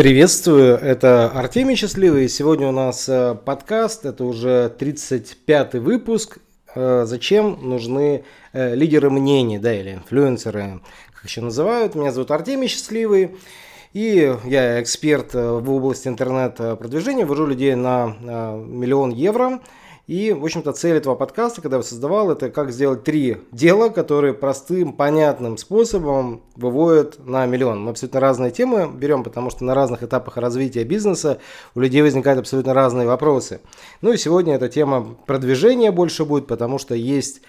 Приветствую, это Артемий Счастливый. Сегодня у нас э, подкаст, это уже 35-й выпуск. Э, зачем нужны э, лидеры мнений, да, или инфлюенсеры, как еще называют. Меня зовут Артемий Счастливый. И я эксперт в области интернет-продвижения, вожу людей на миллион евро – и, в общем-то, цель этого подкаста, когда я создавал, это как сделать три дела, которые простым, понятным способом выводят на миллион. Мы абсолютно разные темы берем, потому что на разных этапах развития бизнеса у людей возникают абсолютно разные вопросы. Ну и сегодня эта тема продвижения больше будет, потому что есть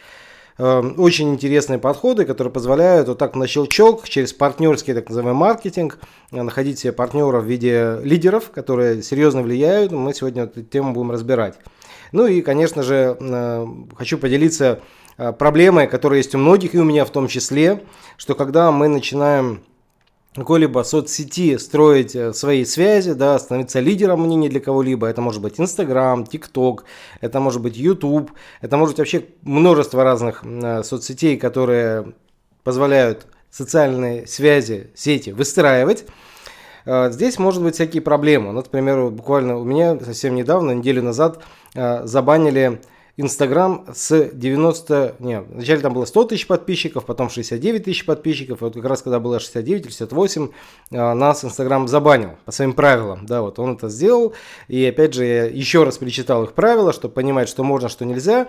очень интересные подходы, которые позволяют вот так на щелчок через партнерский так называемый маркетинг находить себе партнеров в виде лидеров, которые серьезно влияют. Мы сегодня эту тему будем разбирать. Ну и, конечно же, э, хочу поделиться э, проблемой, которая есть у многих, и у меня в том числе, что когда мы начинаем какой-либо соцсети строить э, свои связи, да, становиться лидером мнений для кого-либо. Это может быть Инстаграм, ТикТок, это может быть YouTube, это может быть вообще множество разных соцсетей, которые позволяют социальные связи, сети выстраивать. Здесь может быть всякие проблемы. Ну, например, буквально у меня совсем недавно, неделю назад, Э, забанили Инстаграм с 90, не, вначале там было 100 тысяч подписчиков, потом 69 тысяч подписчиков, и вот как раз когда было 69 или 68, э, нас Инстаграм забанил по своим правилам, да, вот он это сделал, и опять же я еще раз перечитал их правила, чтобы понимать, что можно, что нельзя,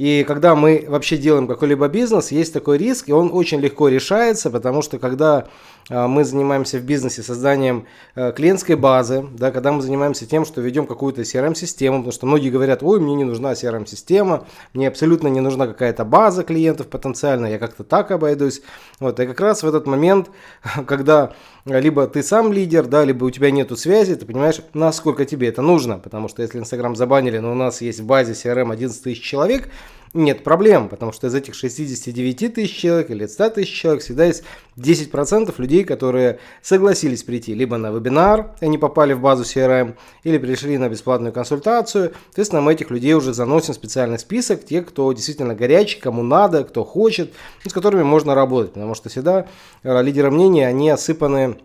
и когда мы вообще делаем какой-либо бизнес, есть такой риск, и он очень легко решается, потому что когда а, мы занимаемся в бизнесе созданием э, клиентской базы, да, когда мы занимаемся тем, что ведем какую-то CRM-систему, потому что многие говорят, ой, мне не нужна CRM-система, мне абсолютно не нужна какая-то база клиентов потенциально, я как-то так обойдусь. Вот, и как раз в этот момент, когда либо ты сам лидер, да, либо у тебя нету связи, ты понимаешь, насколько тебе это нужно, потому что если Инстаграм забанили, но у нас есть в базе CRM 11 тысяч человек, нет проблем, потому что из этих 69 тысяч человек или 100 тысяч человек всегда есть 10% людей, которые согласились прийти либо на вебинар, они попали в базу CRM, или пришли на бесплатную консультацию. Соответственно, мы этих людей уже заносим в специальный список, те, кто действительно горячий, кому надо, кто хочет, с которыми можно работать, потому что всегда э, лидеры мнения, они осыпаны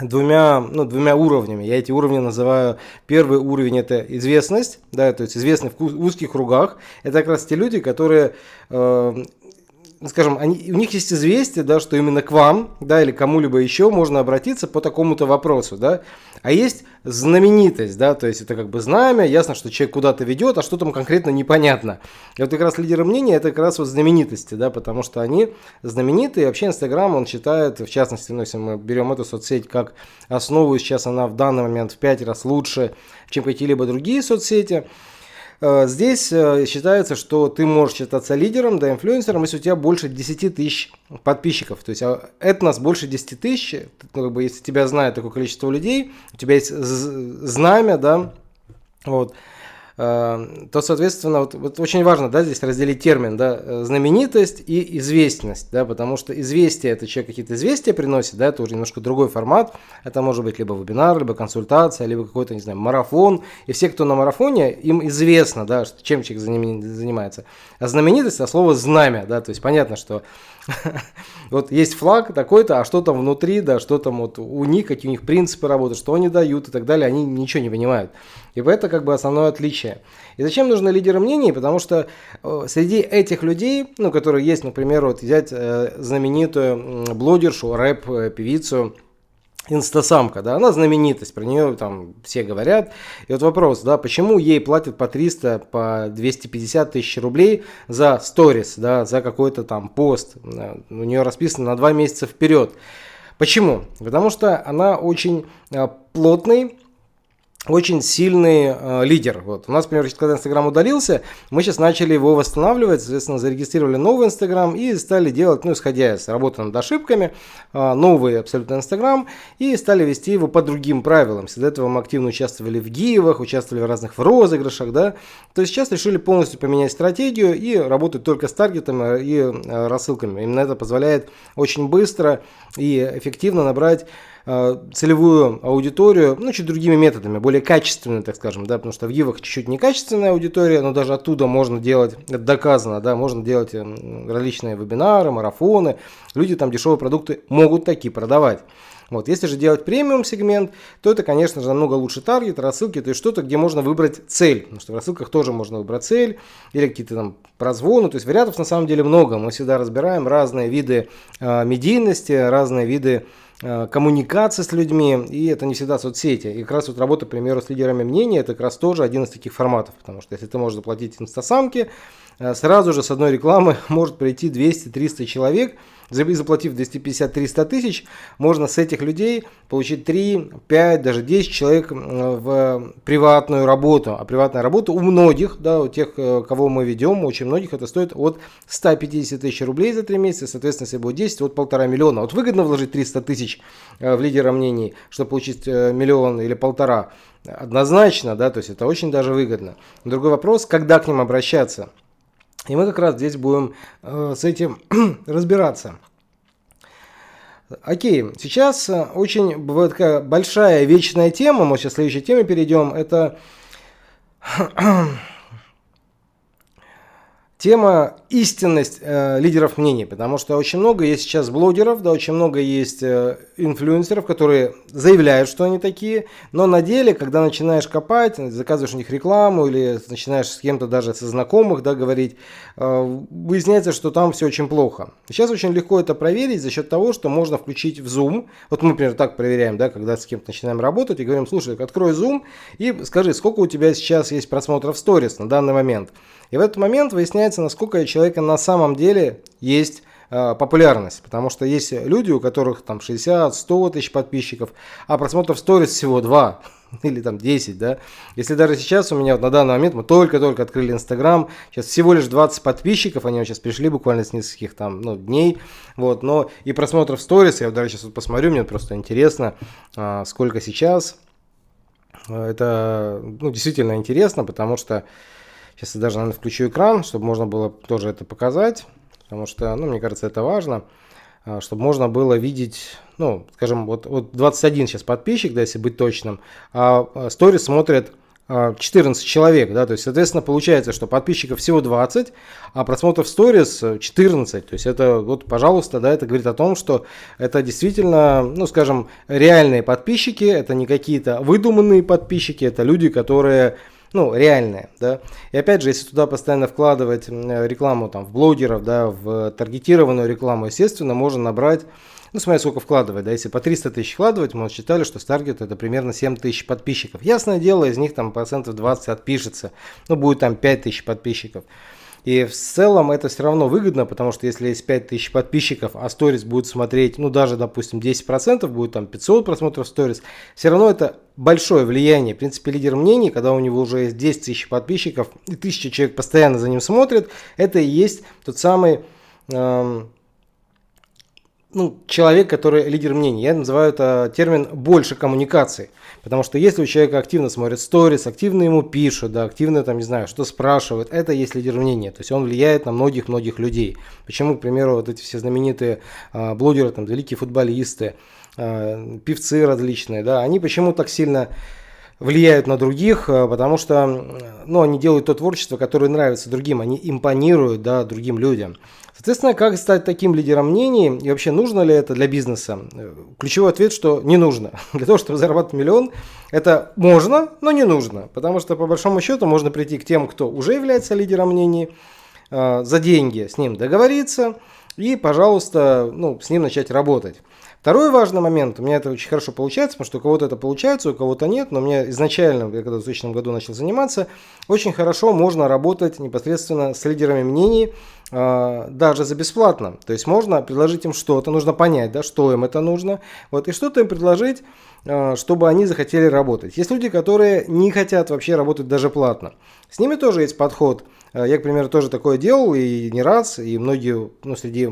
двумя, ну, двумя уровнями. Я эти уровни называю. Первый уровень это известность, да, то есть известный в узких кругах. Это как раз те люди, которые э, скажем, они, у них есть известие, да, что именно к вам, да, или кому-либо еще можно обратиться по такому-то вопросу, да. А есть знаменитость, да, то есть это как бы знамя, ясно, что человек куда-то ведет, а что там конкретно непонятно. И вот как раз лидеры мнения это как раз вот знаменитости, да, потому что они знаменитые, и вообще Инстаграм, он считает, в частности, ну, если мы берем эту соцсеть как основу, сейчас она в данный момент в 5 раз лучше, чем какие-либо другие соцсети, здесь э, считается, что ты можешь считаться лидером, да, инфлюенсером, если у тебя больше 10 тысяч подписчиков. То есть а, это нас больше 10 тысяч, ну, как бы, если тебя знает такое количество людей, у тебя есть знамя, да, вот, Э, то, соответственно, вот, вот очень важно, да, здесь разделить термин, да, э, знаменитость и известность, да, потому что известие, это человек какие-то известия приносит, да, это уже немножко другой формат, это может быть либо вебинар, либо консультация, либо какой-то, не знаю, марафон, и все, кто на марафоне, им известно, да, чем человек занимается. А знаменитость, а слово знамя, да, то есть понятно, что вот есть флаг такой-то, а что там внутри, да, что там вот у них, какие у них принципы работы, что они дают и так далее, они ничего не понимают. И это как бы основное отличие. И зачем нужны лидеры мнений? Потому что э, среди этих людей, ну, которые есть, например, вот взять э, знаменитую блогершу, рэп-певицу, инстасамка, да, она знаменитость, про нее там все говорят. И вот вопрос, да, почему ей платят по 300, по 250 тысяч рублей за сторис, да, за какой-то там пост. У нее расписано на два месяца вперед. Почему? Потому что она очень э, плотный очень сильный э, лидер. Вот. У нас, например, когда Инстаграм удалился, мы сейчас начали его восстанавливать, соответственно, зарегистрировали новый Инстаграм и стали делать, ну, исходя из работы над ошибками, э, новый абсолютно Инстаграм и стали вести его по другим правилам. До этого мы активно участвовали в гивах, участвовали в разных в розыгрышах, да. То есть сейчас решили полностью поменять стратегию и работать только с таргетами и э, рассылками. Именно это позволяет очень быстро и эффективно набрать Э, целевую аудиторию, ну, чуть другими методами, более качественными, так скажем, да, потому что в Гивах чуть-чуть некачественная аудитория, но даже оттуда можно делать, это доказано, да, можно делать различные вебинары, марафоны, люди там дешевые продукты могут такие продавать. Вот. Если же делать премиум сегмент, то это, конечно же, намного лучше таргет, рассылки, то есть что-то, где можно выбрать цель. Потому что в рассылках тоже можно выбрать цель или какие-то там прозвоны. То есть вариантов на самом деле много. Мы всегда разбираем разные виды э, медийности, разные виды Э, коммуникация с людьми, и это не всегда соцсети. И как раз вот работа, к примеру, с лидерами мнений, это как раз тоже один из таких форматов, потому что если ты можешь заплатить инстасамке, э, сразу же с одной рекламы может прийти 200-300 человек, заплатив 250-300 тысяч, можно с этих людей получить 3, 5, даже 10 человек в приватную работу. А приватная работа у многих, да, у тех, э, кого мы ведем, очень многих это стоит от 150 тысяч рублей за 3 месяца, соответственно, если будет 10, от полтора миллиона. Вот выгодно вложить 300 тысяч э, в лидера мнений, чтобы получить э, миллион или полтора. Однозначно, да, то есть это очень даже выгодно. Другой вопрос, когда к ним обращаться. И мы как раз здесь будем э, с этим разбираться. Окей, сейчас э, очень бывает такая большая вечная тема, мы сейчас к следующей теме перейдем, это Тема истинность э, лидеров мнений, потому что очень много есть сейчас блогеров, да, очень много есть э, инфлюенсеров, которые заявляют, что они такие, но на деле, когда начинаешь копать, заказываешь у них рекламу или начинаешь с кем-то даже со знакомых, да, говорить, э, выясняется, что там все очень плохо. Сейчас очень легко это проверить за счет того, что можно включить в Zoom. Вот мы, например, так проверяем, да, когда с кем-то начинаем работать и говорим, слушай, открой Zoom и скажи, сколько у тебя сейчас есть просмотров сторис на данный момент. И в этот момент выясняется, насколько у человека на самом деле есть э, популярность. Потому что есть люди, у которых там 60-100 тысяч подписчиков, а просмотров сторис всего 2 или там 10, да. Если даже сейчас у меня вот на данный момент мы только-только открыли Инстаграм, сейчас всего лишь 20 подписчиков, они сейчас пришли буквально с нескольких там ну, дней, вот, но и просмотров сторис, я вот даже сейчас вот посмотрю, мне просто интересно, а, сколько сейчас. Это ну, действительно интересно, потому что Сейчас я даже, наверное, включу экран, чтобы можно было тоже это показать, потому что, ну, мне кажется, это важно, а, чтобы можно было видеть, ну, скажем, вот, вот 21 сейчас подписчик, да, если быть точным, а сторис смотрят 14 человек, да, то есть, соответственно, получается, что подписчиков всего 20, а просмотров сторис 14, то есть это, вот, пожалуйста, да, это говорит о том, что это действительно, ну, скажем, реальные подписчики, это не какие-то выдуманные подписчики, это люди, которые ну, реальное, да. И опять же, если туда постоянно вкладывать рекламу там в блогеров, да, в таргетированную рекламу, естественно, можно набрать ну, смотря сколько вкладывать, да, если по 300 тысяч вкладывать, мы считали, что с таргет это примерно 7 тысяч подписчиков. Ясное дело, из них там процентов 20 отпишется, ну, будет там 5 тысяч подписчиков. И в целом это все равно выгодно, потому что если есть 5000 подписчиков, а сторис будет смотреть, ну даже, допустим, 10%, будет там 500 просмотров сторис, все равно это большое влияние. В принципе, лидер мнений, когда у него уже есть 10 тысяч подписчиков и тысяча человек постоянно за ним смотрят, это и есть тот самый эм, ну, человек, который лидер мнений. Я называю это термин больше коммуникации. Потому что если у человека активно смотрит сторис, активно ему пишут, да, активно там, не знаю, что спрашивают, это есть лидер мнения. То есть он влияет на многих-многих людей. Почему, к примеру, вот эти все знаменитые э, блогеры, там, великие футболисты, э, певцы различные, да, они почему так сильно влияют на других, а, потому что ну, они делают то творчество, которое нравится другим, они импонируют да, другим людям. Соответственно, как стать таким лидером мнений и вообще нужно ли это для бизнеса? Ключевой ответ, что не нужно. Для того, чтобы зарабатывать миллион, это можно, но не нужно. Потому что по большому счету можно прийти к тем, кто уже является лидером мнений, а, за деньги с ним договориться и, пожалуйста, ну, с ним начать работать. Второй важный момент, у меня это очень хорошо получается, потому что у кого-то это получается, у кого-то нет, но у меня изначально, я когда в 2000 году начал заниматься, очень хорошо можно работать непосредственно с лидерами мнений, даже за бесплатно. То есть можно предложить им что-то, нужно понять, да, что им это нужно, вот, и что-то им предложить, э, чтобы они захотели работать. Есть люди, которые не хотят вообще работать даже платно. С ними тоже есть подход – Э, я, к примеру, тоже такое делал и не раз, и многие, ну, среди,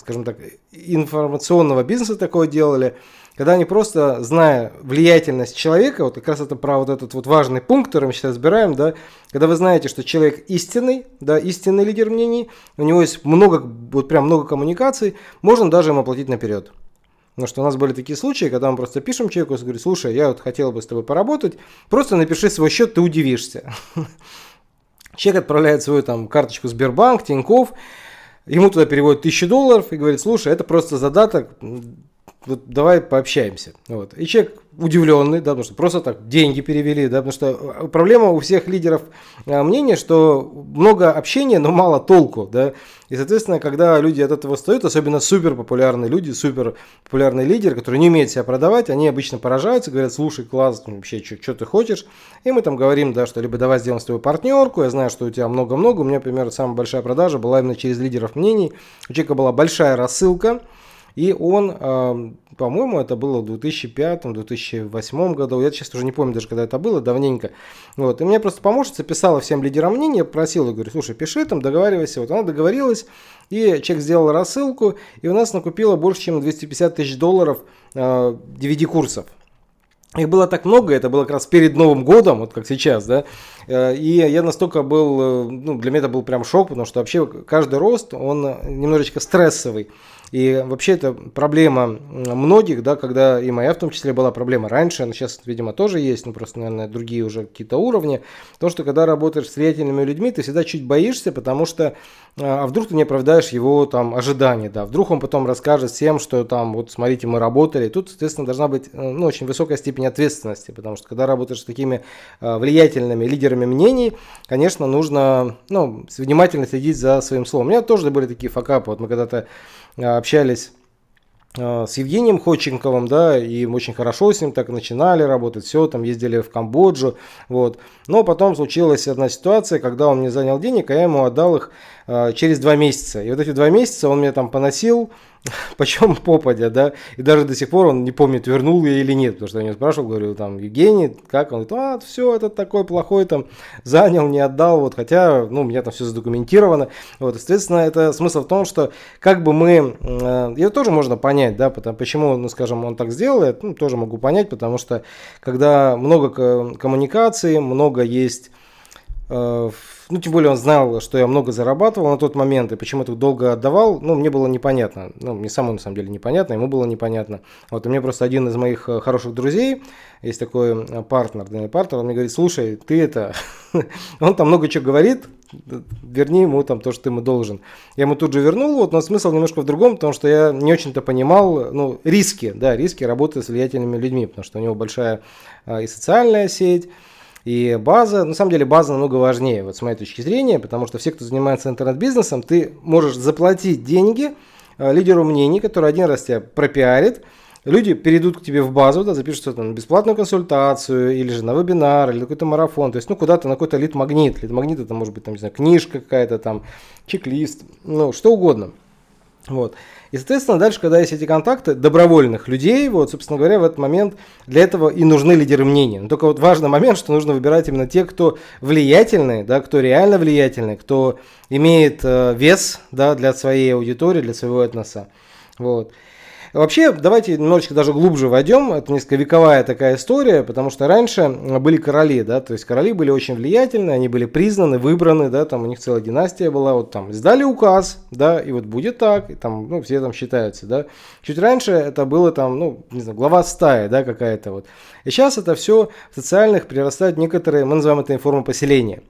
скажем так, информационного бизнеса такое делали, когда они просто, зная влиятельность человека, вот как раз это про вот этот вот важный пункт, который мы сейчас разбираем, да, когда вы знаете, что человек истинный, да, истинный лидер мнений, у него есть много, вот прям много коммуникаций, можно даже ему оплатить наперед. Потому что у нас были такие случаи, когда мы просто пишем человеку и говорим, слушай, я вот хотел бы с тобой поработать, просто напиши свой счет, ты удивишься. Человек отправляет свою там карточку Сбербанк, Тиньков, ему туда переводят тысячу долларов и говорит, слушай, это просто задаток, вот давай пообщаемся. Вот. И человек удивленный, да, потому что просто так деньги перевели, да, потому что э, проблема у всех лидеров э, мнения, что много общения, но мало толку, да, и, соответственно, когда люди от этого встают, особенно супер популярные люди, супер популярные лидеры, которые не умеют себя продавать, они обычно поражаются, говорят, слушай, класс, вообще, что ты хочешь, и мы там говорим, да, что либо давай сделаем с тобой партнерку, я знаю, что у тебя много-много, у меня, например, самая большая продажа была именно через лидеров мнений, у человека была большая рассылка, и он, по-моему, это было в 2005-2008 году, я сейчас уже не помню даже, когда это было, давненько. Вот. И мне просто помощница писала всем лидерам мнения, просила, говорю, слушай, пиши там, договаривайся. Вот она договорилась, и человек сделал рассылку, и у нас накупила больше, чем 250 тысяч долларов DVD-курсов. Их было так много, это было как раз перед Новым годом, вот как сейчас, да. Э, и я настолько был, э, ну, для меня это был прям шок, потому что вообще каждый рост, он немножечко стрессовый. И вообще это проблема многих, да, когда и моя в том числе была проблема раньше, она сейчас, видимо, тоже есть, но просто, наверное, другие уже какие-то уровни. То, что когда работаешь с влиятельными людьми, ты всегда чуть боишься, потому что а вдруг ты не оправдаешь его там ожиданий, да, вдруг он потом расскажет всем, что там, вот смотрите, мы работали. Тут, соответственно, должна быть э, ну, очень высокая степень ответственности, потому что когда работаешь с такими э, влиятельными лидерами мнений, конечно, нужно ну, внимательно следить за своим словом. У меня тоже были такие факапы, вот мы когда-то э, общались а, с Евгением Ходченковым, да, и очень хорошо с ним так начинали работать, все, там ездили в Камбоджу, вот. Но потом случилась одна ситуация, когда он мне занял денег, а я ему отдал их э, через два месяца. И вот эти два месяца он мне там поносил, почем попадя, да, и даже до сих пор он не помнит, вернул я или нет, потому что я не спрашивал, говорю, там, Евгений, как? Он, говорит, а, все, этот такой плохой, там, занял, не отдал, вот, хотя, ну, у меня там все задокументировано, вот, естественно, это смысл в том, что, как бы мы, э, это тоже можно понять, да, потому, почему, ну, скажем, он так сделал, это, ну, тоже могу понять, потому что, когда много коммуникации, много есть э, ну, тем более он знал, что я много зарабатывал на тот момент, и почему так долго отдавал, ну, мне было непонятно. Ну, мне самому, на самом деле, непонятно, ему было непонятно. Вот, и мне просто один из моих э, хороших друзей, есть такой э, партнер, данный партнер, он мне говорит, слушай, ты это, он там много чего говорит, верни ему там то, что ты ему должен. Я ему тут же вернул, вот, но смысл немножко в другом, потому что я не очень-то понимал, ну, риски, да, риски работы с влиятельными людьми, потому что у него большая э, и социальная сеть, и база, на самом деле база намного важнее, вот с моей точки зрения, потому что все, кто занимается интернет-бизнесом, ты можешь заплатить деньги э, лидеру мнений, который один раз тебя пропиарит, люди перейдут к тебе в базу, да, запишут на бесплатную консультацию, или же на вебинар, или какой-то марафон, то есть, ну, куда-то на какой-то лид-магнит. Лид-магнит это может быть, там, не знаю, книжка какая-то там, чек-лист, ну, что угодно. Вот. И, соответственно, дальше, когда есть эти контакты добровольных людей, вот, собственно говоря, в этот момент для этого и нужны лидеры мнений. Но только вот важный момент, что нужно выбирать именно тех, кто влиятельный, да, кто реально влиятельный, кто имеет э, вес да, для своей аудитории, для своего этноса. Вот. Вообще, давайте немножечко даже глубже войдем. Это несколько вековая такая история, потому что раньше были короли, да, то есть короли были очень влиятельны, они были признаны, выбраны, да, там у них целая династия была, вот там сдали указ, да, и вот будет так, и там, ну, все там считаются, да. Чуть раньше это было там, ну, не знаю, глава стаи, да, какая-то вот. И сейчас это все в социальных прирастает некоторые, мы называем это формы поселения.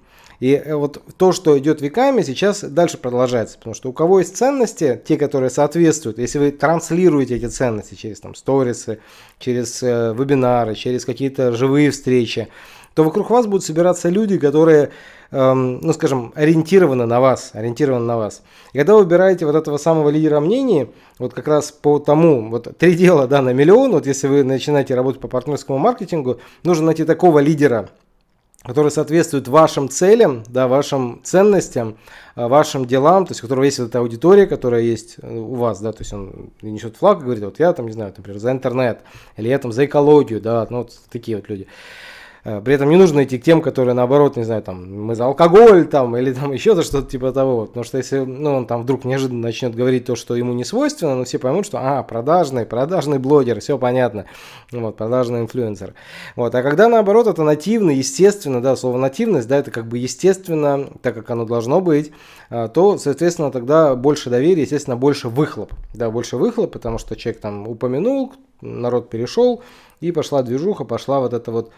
И э, вот то, что идет веками, сейчас дальше продолжается. Потому что у кого есть ценности, те, которые соответствуют, если вы транслируете эти ценности через там сторисы, через э, вебинары, через какие-то живые встречи, то вокруг вас будут собираться люди, которые, эм, ну скажем, ориентированы на вас, ориентированы на вас. И когда вы выбираете вот этого самого лидера мнений, вот как раз по тому, вот три дела да, на миллион, вот если вы начинаете работать по партнерскому маркетингу, нужно найти такого лидера, который соответствует вашим целям, да, вашим ценностям, а, вашим делам, то есть у которого есть вот эта аудитория, которая есть э, у вас, да, то есть он несет флаг и говорит, вот я там, не знаю, например, за интернет, или я там за экологию, да, ну вот такие вот люди. Э, при этом не нужно идти к тем, которые наоборот, не знаю, там, мы за алкоголь там, или там еще за что-то типа того. Потому что если ну, он там вдруг неожиданно начнет говорить то, что ему не свойственно, ну все поймут, что а, продажный, продажный блогер, все понятно. Вот, продажный инфлюенсер. Вот, а когда наоборот это нативно, естественно, да, слово нативность, да, это как бы естественно, так как оно должно быть, а, то, соответственно, тогда больше доверия, естественно, больше выхлоп. Да, больше выхлоп, потому что человек там упомянул, народ перешел, и пошла движуха, пошла вот это вот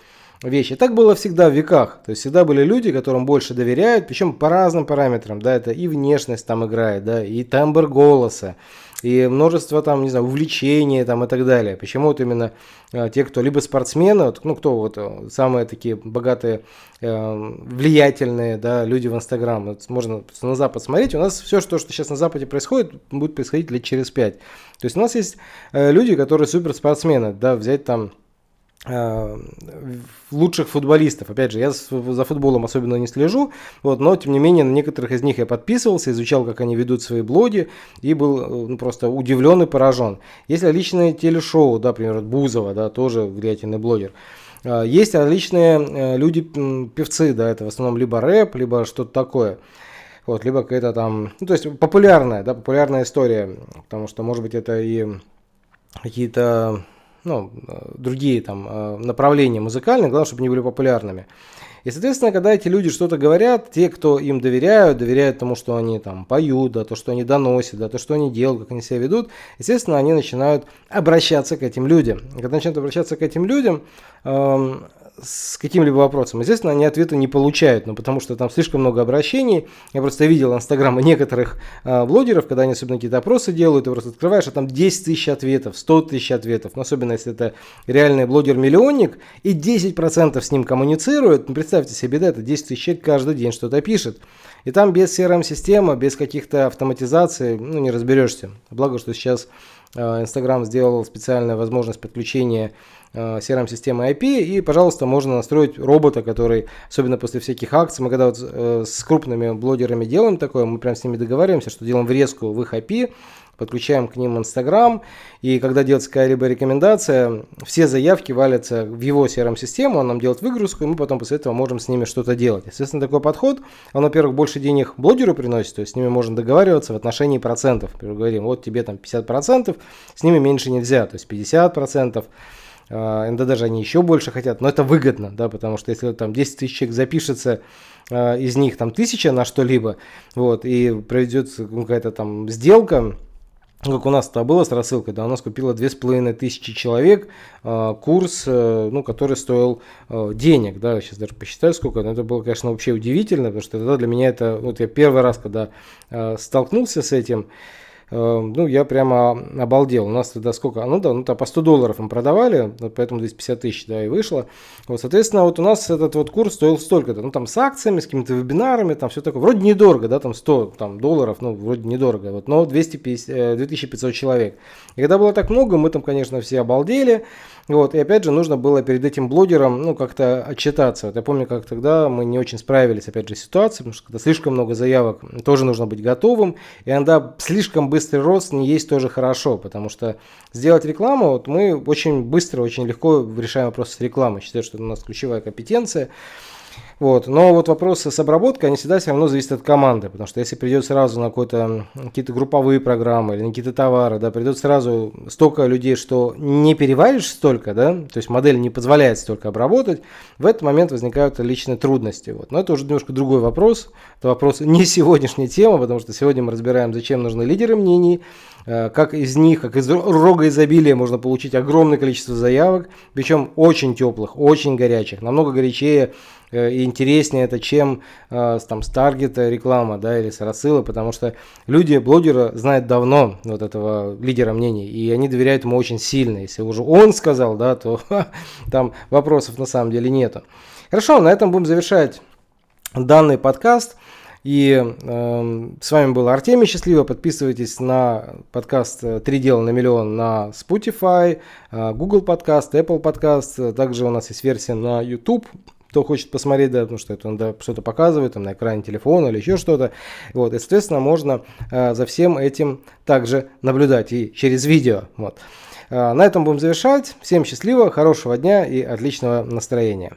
вещи. Так было всегда в веках. То есть всегда были люди, которым больше доверяют, причем по разным параметрам. Да, это и внешность там играет, да, и тембр голоса, и множество там, не знаю, увлечений там и так далее. Почему вот именно э, те, кто либо спортсмены, вот, ну кто вот э, самые такие богатые, э, влиятельные, да, люди в Инстаграм, вот можно на Запад смотреть, у нас все, что, что сейчас на Западе происходит, будет происходить лет через пять. То есть у нас есть э, люди, которые суперспортсмены, да, взять там лучших футболистов. Опять же, я за футболом особенно не слежу, вот, но тем не менее на некоторых из них я подписывался, изучал, как они ведут свои блоги и был э, ну, просто удивлен и поражен. Есть различные телешоу, да, например, Бузова, да, тоже влиятельный блогер. Э, есть различные люди, певцы, да, это в основном либо рэп, либо что-то такое. Вот, либо какая-то там, ну, то есть популярная, да, популярная история, потому что, может быть, это и какие-то ну, другие там э, направления музыкальные, главное, чтобы они были популярными. И, соответственно, когда эти люди что-то говорят, те, кто им доверяют, доверяют тому, что они там поют, да, то, что они доносят, да, то, что они делают, как они себя ведут, естественно, они начинают обращаться к этим людям. И когда начинают обращаться к этим людям, эм, с каким-либо вопросом. Естественно, они ответа не получают, ну, потому что там слишком много обращений. Я просто видел инстаграмы некоторых э, блогеров, когда они особенно какие-то опросы делают, ты просто открываешь, а там 10 тысяч ответов, 100 тысяч ответов. Но особенно если это реальный блогер-миллионник, и 10% с ним коммуницируют. Ну, представьте себе, да, это 10 тысяч человек каждый день что-то пишет. И там без CRM-системы, без каких-то автоматизаций, ну, не разберешься. Благо, что сейчас э, Инстаграм сделал специальную возможность подключения CRM-системы IP, и, пожалуйста, можно настроить робота, который, особенно после всяких акций, мы когда вот э, с крупными блогерами делаем такое, мы прям с ними договариваемся, что делаем врезку в их IP, подключаем к ним Инстаграм, и когда делается какая-либо рекомендация, все заявки валятся в его CRM-систему, он нам делает выгрузку, и мы потом после этого можем с ними что-то делать. Естественно, такой подход, он, во-первых, больше денег блогеру приносит, то есть с ними можно договариваться в отношении процентов. Например, говорим, вот тебе там 50%, с ними меньше нельзя, то есть 50%. Иногда даже они еще больше хотят, но это выгодно, да, потому что если там 10 тысяч человек запишется, а, из них там тысяча на что-либо, вот, и проведется какая-то там сделка, как у нас это было с рассылкой, да, у нас купило две с половиной тысячи человек э, курс, э, ну, который стоил э, денег, да, сейчас даже посчитаю сколько, но это было, конечно, вообще удивительно, потому что тогда для меня это, вот я первый раз, когда э, столкнулся с этим, Эм, ну, я прямо обалдел. У нас тогда сколько? Ну да, ну то по 100 долларов мы продавали, поэтому 250 тысяч, да, и вышло. Вот, соответственно, вот у нас этот вот курс стоил столько-то. Ну, там с акциями, с какими-то вебинарами, там все такое. Вроде недорого, да, там 100 там, долларов, ну, вроде недорого, вот, но 250, 2500 э, человек. И когда было так много, мы там, конечно, все обалдели. Вот, и опять же, нужно было перед этим блогером, ну, как-то отчитаться. Вот я помню, как тогда мы не очень справились, опять же, с ситуацией, потому что когда слишком много заявок, тоже нужно быть готовым. И иногда слишком быстрый рост не есть тоже хорошо, потому что сделать рекламу, вот мы очень быстро, очень легко решаем вопрос с рекламой. Считаю, что у нас ключевая компетенция. Вот. Но вот вопросы с обработкой, они всегда все равно зависят от команды, потому что если придет сразу на какие-то какие-то групповые программы или на какие-то товары, да, придет сразу столько людей, что не переваришь столько, да, то есть модель не позволяет столько обработать, в этот момент возникают личные трудности. Вот. Но это уже немножко другой вопрос, это вопрос не сегодняшней темы, потому что сегодня мы разбираем, зачем нужны лидеры мнений, Э, как из них, как из рога изобилия можно получить огромное количество заявок, причем очень теплых, очень горячих, намного горячее и интереснее это, чем э, там с таргета реклама, да, или с рассыла, потому что люди блогера знают давно вот этого лидера мнений, и они доверяют ему очень сильно. Если уже он сказал, да, то там вопросов на самом деле нету. Хорошо, на этом будем завершать данный подкаст. И э, с вами был Артемий Счастливо. Подписывайтесь на подкаст «Три дела на миллион» на Spotify, э, Google подкаст, Apple подкаст. Также у нас есть версия на YouTube кто хочет посмотреть, да, потому что это надо что-то показывает там, на экране телефона или еще что-то. Вот, и, соответственно, можно э, за всем этим также наблюдать и через видео. Вот. Э, на этом будем завершать. Всем счастливо, хорошего дня и отличного настроения.